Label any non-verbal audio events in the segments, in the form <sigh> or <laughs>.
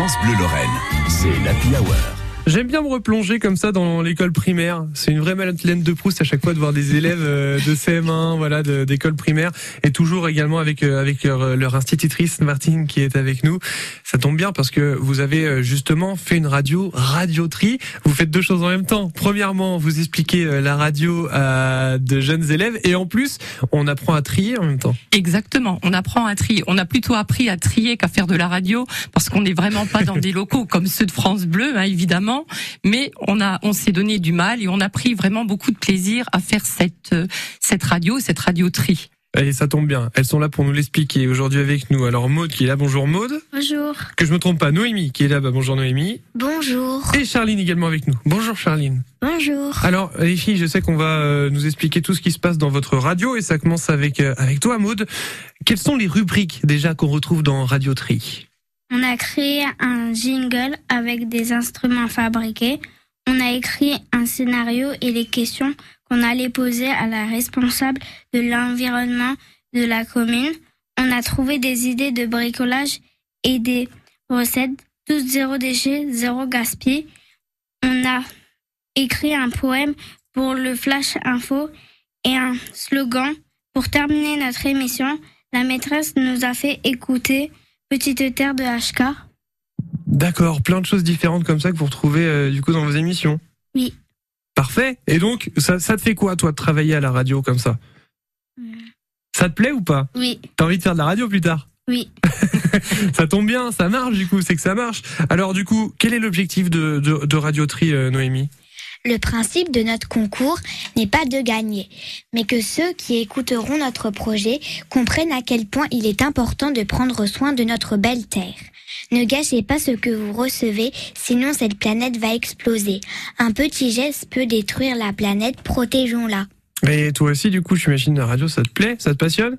France Bleu Lorraine, c'est l'Happy Hour. J'aime bien me replonger comme ça dans l'école primaire. C'est une vraie Madeleine de Proust à chaque fois de voir des élèves euh, de CM1, voilà, d'école primaire, et toujours également avec euh, avec leur, leur, institutrice Martine qui est avec nous. Ça tombe bien parce que vous avez euh, justement fait une radio radioterie. Vous faites deux choses en même temps. Premièrement, vous expliquez la radio à de jeunes élèves, et en plus, on apprend à trier en même temps. Exactement, on apprend à trier. On a plutôt appris à trier qu'à faire de la radio parce qu'on n'est vraiment pas dans des locaux comme ceux de France Bleu, hein, évidemment mais on a, on s'est donné du mal et on a pris vraiment beaucoup de plaisir à faire cette, euh, cette radio, cette radioterie. Et ça tombe bien, elles sont là pour nous l'expliquer aujourd'hui avec nous. Alors Maude qui est là, bonjour Maude. Bonjour. Que je me trompe pas, Noémie qui est là, bah, bonjour Noémie. Bonjour. Et Charline également avec nous. Bonjour Charline. Bonjour. Alors les filles, je sais qu'on va euh, nous expliquer tout ce qui se passe dans votre radio et ça commence avec euh, avec toi Maude. Quelles sont les rubriques déjà qu'on retrouve dans Radioterie on a créé un jingle avec des instruments fabriqués. On a écrit un scénario et les questions qu'on allait poser à la responsable de l'environnement de la commune. On a trouvé des idées de bricolage et des recettes, tous zéro déchet, zéro gaspillage. On a écrit un poème pour le flash info et un slogan. Pour terminer notre émission, la maîtresse nous a fait écouter Petite Terre de HK. D'accord, plein de choses différentes comme ça que vous retrouvez euh, du coup dans vos émissions. Oui. Parfait. Et donc, ça, ça te fait quoi, toi, de travailler à la radio comme ça? Ça te plaît ou pas? Oui. T'as envie de faire de la radio plus tard? Oui. <laughs> ça tombe bien, ça marche du coup, c'est que ça marche. Alors du coup, quel est l'objectif de, de, de Radioterie, euh, Noémie? Le principe de notre concours n'est pas de gagner, mais que ceux qui écouteront notre projet comprennent à quel point il est important de prendre soin de notre belle Terre. Ne gâchez pas ce que vous recevez, sinon cette planète va exploser. Un petit geste peut détruire la planète, protégeons-la. Et toi aussi, du coup, j'imagine la radio, ça te plaît Ça te passionne?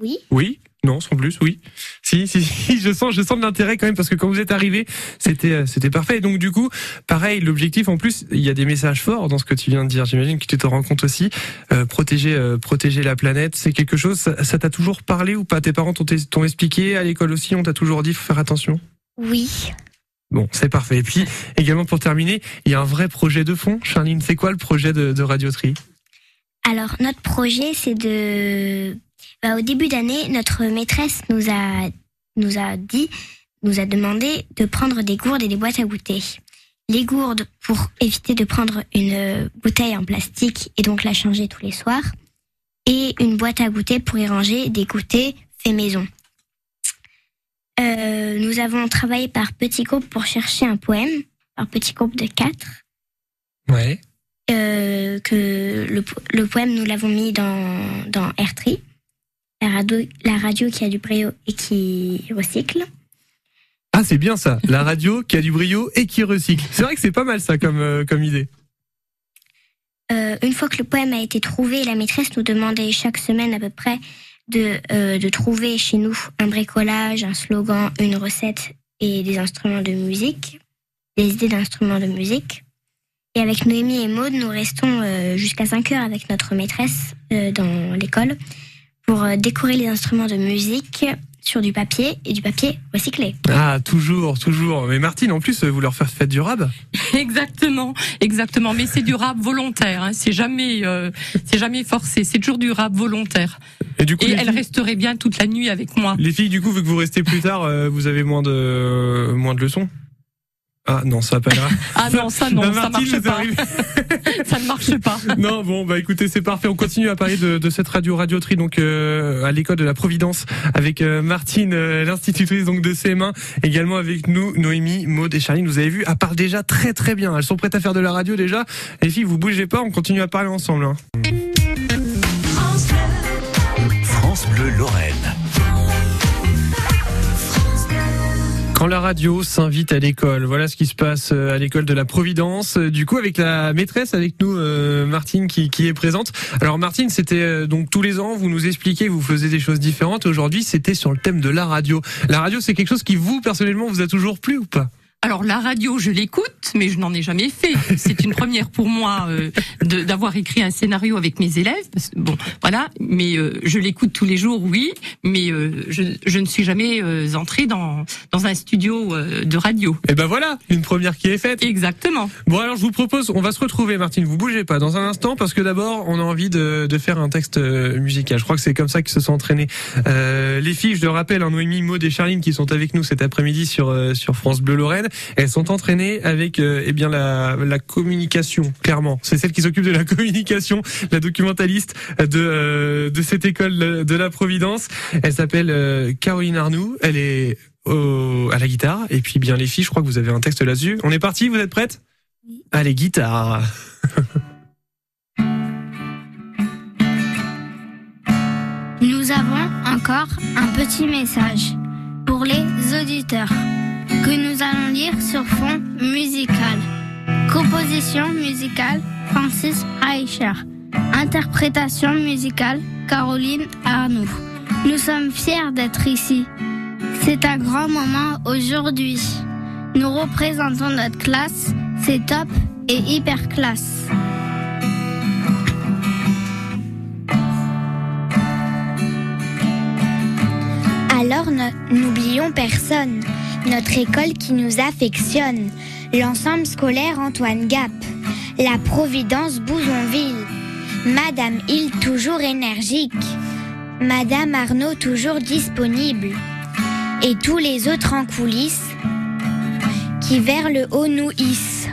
Oui. Oui? Non, sans plus, oui. Si, si, si, je sens, je sens de l'intérêt quand même parce que quand vous êtes arrivé, c'était, euh, c'était parfait. donc du coup, pareil, l'objectif en plus, il y a des messages forts dans ce que tu viens de dire. J'imagine que tu te rends compte aussi. Euh, protéger, euh, protéger la planète, c'est quelque chose. Ça t'a toujours parlé ou pas? Tes parents t'ont expliqué à l'école aussi. On t'a toujours dit faut faire attention? Oui. Bon, c'est parfait. Et puis également pour terminer, il y a un vrai projet de fond. Charline, c'est quoi le projet de, de Radioterie Alors notre projet, c'est de bah, au début d'année, notre maîtresse nous a, nous a dit, nous a demandé de prendre des gourdes et des boîtes à goûter. Les gourdes pour éviter de prendre une bouteille en plastique et donc la changer tous les soirs. Et une boîte à goûter pour y ranger des goûters faits maison. Euh, nous avons travaillé par petits groupes pour chercher un poème, par petits groupes de quatre. Ouais. Euh, que le, le, poème, nous l'avons mis dans, dans Airtree la radio, la radio qui a du brio et qui recycle. Ah, c'est bien ça, la radio qui a du brio et qui recycle. C'est vrai que c'est pas mal ça comme, euh, comme idée. Euh, une fois que le poème a été trouvé, la maîtresse nous demandait chaque semaine à peu près de, euh, de trouver chez nous un bricolage, un slogan, une recette et des instruments de musique, des idées d'instruments de musique. Et avec Noémie et Maude, nous restons jusqu'à 5 heures avec notre maîtresse dans l'école pour euh, décorer les instruments de musique sur du papier et du papier recyclé. Ah, toujours, toujours. Mais Martine, en plus, vous leur faites du rab <laughs> Exactement, exactement. Mais c'est du rab volontaire. Hein. C'est jamais, euh, c'est jamais forcé. C'est toujours du rab volontaire. Et du coup, et elle resterait bien toute la nuit avec moi. Les filles, du coup, vu que vous restez plus tard, euh, vous avez moins de moins de leçons? Ah non, ça pas Ah non, ça non, ça marche pas. <laughs> ça ne marche pas. Non, bon, bah écoutez, c'est parfait. On continue à parler de, de cette radio radioterie donc euh, à l'école de la Providence avec euh, Martine, euh, l'institutrice donc de CM1, également avec nous Noémie, Maud et Charline. Vous avez vu, elles parlent déjà très très bien. Elles sont prêtes à faire de la radio déjà. Les filles, vous bougez pas, on continue à parler ensemble. Hein. Quand la radio s'invite à l'école, voilà ce qui se passe euh, à l'école de la Providence. Euh, du coup, avec la maîtresse, avec nous, euh, Martine, qui, qui, est présente. Alors, Martine, c'était donc tous les ans, vous nous expliquez, vous faisiez des choses différentes. Aujourd'hui, c'était sur le thème de la radio. La radio, c'est quelque chose qui vous, personnellement, vous a toujours plu ou pas? Alors la radio, je l'écoute, mais je n'en ai jamais fait. <laughs> C'est une première pour moi euh, d'avoir écrit un scénario avec mes élèves. parce que, bon, voilà, mais euh, je l'écoute tous les jours, oui, mais euh, je, je ne suis jamais euh, entrée dans dans un studio euh, de radio. Et ben voilà, une première qui est faite. Exactement. Bon alors je vous propose, on va se retrouver Martine, vous bougez pas dans un instant parce que d'abord on a envie de, de faire un texte musical. Je crois que c'est comme ça qu'ils se sont entraînés. Euh, les filles, je le rappelle, hein, Noémie, Maud et Charline qui sont avec nous cet après-midi sur euh, sur France Bleu Lorraine, elles sont entraînées avec euh, eh bien la, la communication, clairement. C'est celle qui s'occupe de la <laughs> communication, la documentaliste de euh, de cette école de la Providence. Elle s'appelle euh, Caroline Arnoux. Elle est au- à la guitare et puis bien les filles, je crois que vous avez un texte là-dessus. On est parti, vous êtes prêtes? Allez, guitare. Nous avons encore un petit message pour les auditeurs que nous allons lire sur fond musical. Composition musicale Francis Reicher. Interprétation musicale Caroline Arnoux. Nous sommes fiers d'être ici. C'est un grand moment aujourd'hui. Nous représentons notre classe. C'est top et hyper classe. Alors n'oublions personne, notre école qui nous affectionne, l'ensemble scolaire Antoine Gap, la Providence Bouzonville, Madame Hill toujours énergique, Madame Arnaud toujours disponible, et tous les autres en coulisses qui vers le haut nous hissent.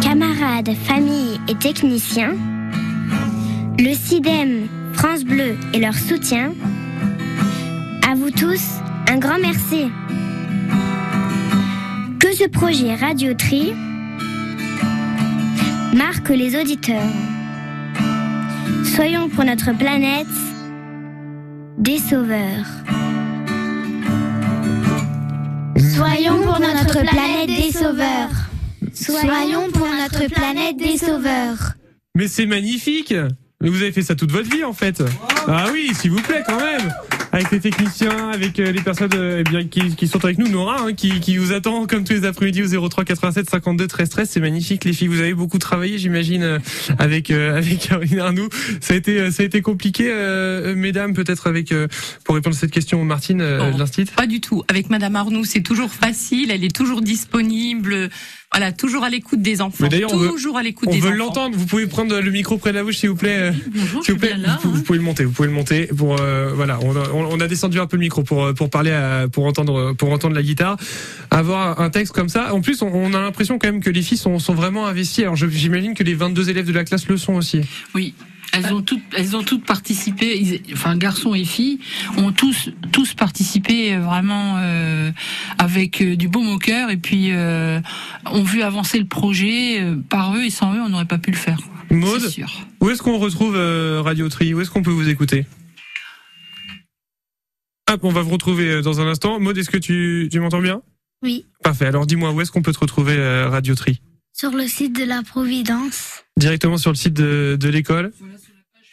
Camarades, familles et techniciens, le CIDEM, France Bleu et leur soutien, à vous tous, un grand merci. Que ce projet Radio Tri marque les auditeurs. Soyons pour notre planète des sauveurs. Soyons pour notre planète des sauveurs. Soyons pour notre planète des sauveurs. Mais c'est magnifique Mais vous avez fait ça toute votre vie en fait. Ah oui, s'il vous plaît quand même avec les techniciens, avec euh, les personnes euh, eh bien, qui, qui sont avec nous, Nora, hein, qui, qui vous attend comme tous les après-midi au 03 87 52 13 13. C'est magnifique, les filles. Vous avez beaucoup travaillé, j'imagine, euh, avec euh, avec Caroline Arnoux. Ça a été ça a été compliqué, euh, mesdames, peut-être avec euh, pour répondre à cette question, Martine, de l'Institut. Pas du tout. Avec Madame Arnoux, c'est toujours facile. Elle est toujours disponible. Voilà, toujours à l'écoute des enfants. Mais d'ailleurs, on veut- toujours à l'écoute On des veut enfants. l'entendre. Vous pouvez prendre le micro près de la bouche, s'il vous plaît. Bonjour, S'il vous plaît, vous, vous pouvez le monter, vous pouvez le monter pour euh, voilà, on on a descendu un peu le micro pour euh, pour parler à- pour entendre pour entendre la guitare. Avoir un texte comme ça, en plus on, on a l'impression quand même que les filles sont sont vraiment investies. Alors j'imagine que les 22 élèves de la classe le sont aussi. Oui. Elles ont toutes, elles ont toutes participé. ils- Enfin, garçons et filles ont tous, tous participé euh, vraiment euh, avec euh, du baume au cœur et puis euh, ont vu avancer le projet euh, par eux et sans eux, on n'aurait pas pu le faire. Sûr. où est-ce qu'on retrouve euh, Radio Tri? Où est-ce qu'on peut vous écouter? Hop, on va vous retrouver euh, dans un instant. Maude, est-ce que tu tu m'entends bien? Oui. Parfait. Alors dis-moi où est-ce qu'on peut te retrouver euh, Radio Tri? Sur le site de la Providence. Directement sur le site de de l'école.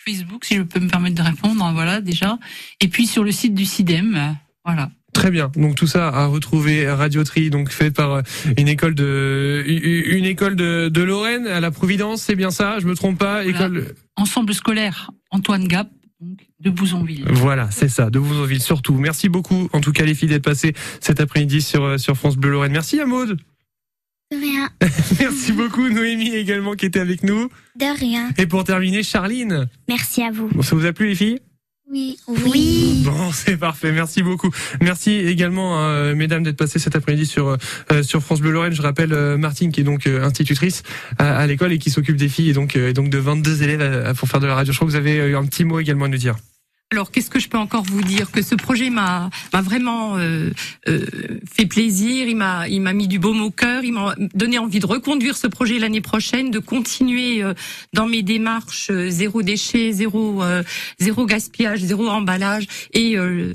Facebook, si je peux me permettre de répondre, voilà déjà. Et puis sur le site du CIDEM, euh, voilà. Très bien. Donc tout ça à retrouver à Radioterie, donc fait par une école de une école de, de Lorraine à la Providence, c'est bien ça? Je me trompe pas? Voilà. École. Ensemble scolaire Antoine Gap, donc, de Bouzonville. Voilà, c'est ça, de Bouzonville surtout. Merci beaucoup, en tout cas les filles d'être passées cet après-midi sur euh, sur France Bleu Lorraine. Merci à Maude. De rien. <laughs> Merci beaucoup Noémie également qui était avec nous. De rien. Et pour terminer, Charline. Merci à vous. Bon, ça vous a plu les filles? Oui. Oui. Bon, c'est parfait. Merci beaucoup. Merci également, euh, mesdames, d'être passées cet après-midi sur euh, sur France Bleu Lorraine. Je rappelle euh, Martine, qui est donc euh, institutrice à, à l'école et qui s'occupe des filles et donc euh, et donc de 22 élèves à- à- pour faire de la radio. Je crois que vous avez eu un petit mot également à nous dire. Alors, qu'est-ce que je peux encore vous dire Que ce projet m'a vraiment euh, euh, fait plaisir. Il m'a il m'a mis du baume au cœur. Il m'a donné envie de reconduire ce projet l'année prochaine, de continuer euh, dans mes démarches euh, zéro déchet, zéro euh, zéro gaspillage, zéro emballage et euh,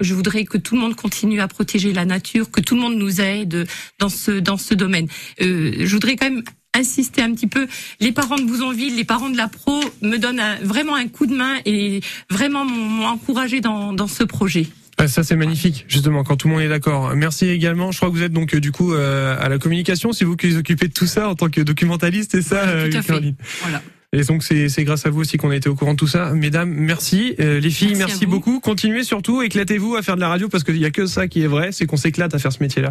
je voudrais que tout le monde continue à protéger la nature, que tout le monde nous aide dans ce dans ce domaine. Je voudrais quand même insister un petit peu. Les parents de Bouzonville, les parents de la pro me donnent un- vraiment un coup de main et vraiment m'ont encouragé dans, dans ce projet. Ah, Ça c'est magnifique, justement, quand tout le monde est d'accord. Merci également. Je crois que vous êtes donc euh, du coup euh, à la communication, c'est vous qui vous occupez de tout ça en tant que documentaliste, c'est ça, tout fait. Caroline? Voilà. Et donc c'est grâce à vous aussi qu'on a été au courant de tout ça. Mesdames, merci. Euh, les filles, Merci beaucoup. Continuez surtout, éclatez-vous à faire de la radio parce qu'il y a que ça qui est vrai, c'est qu'on s'éclate à faire ce métier-là.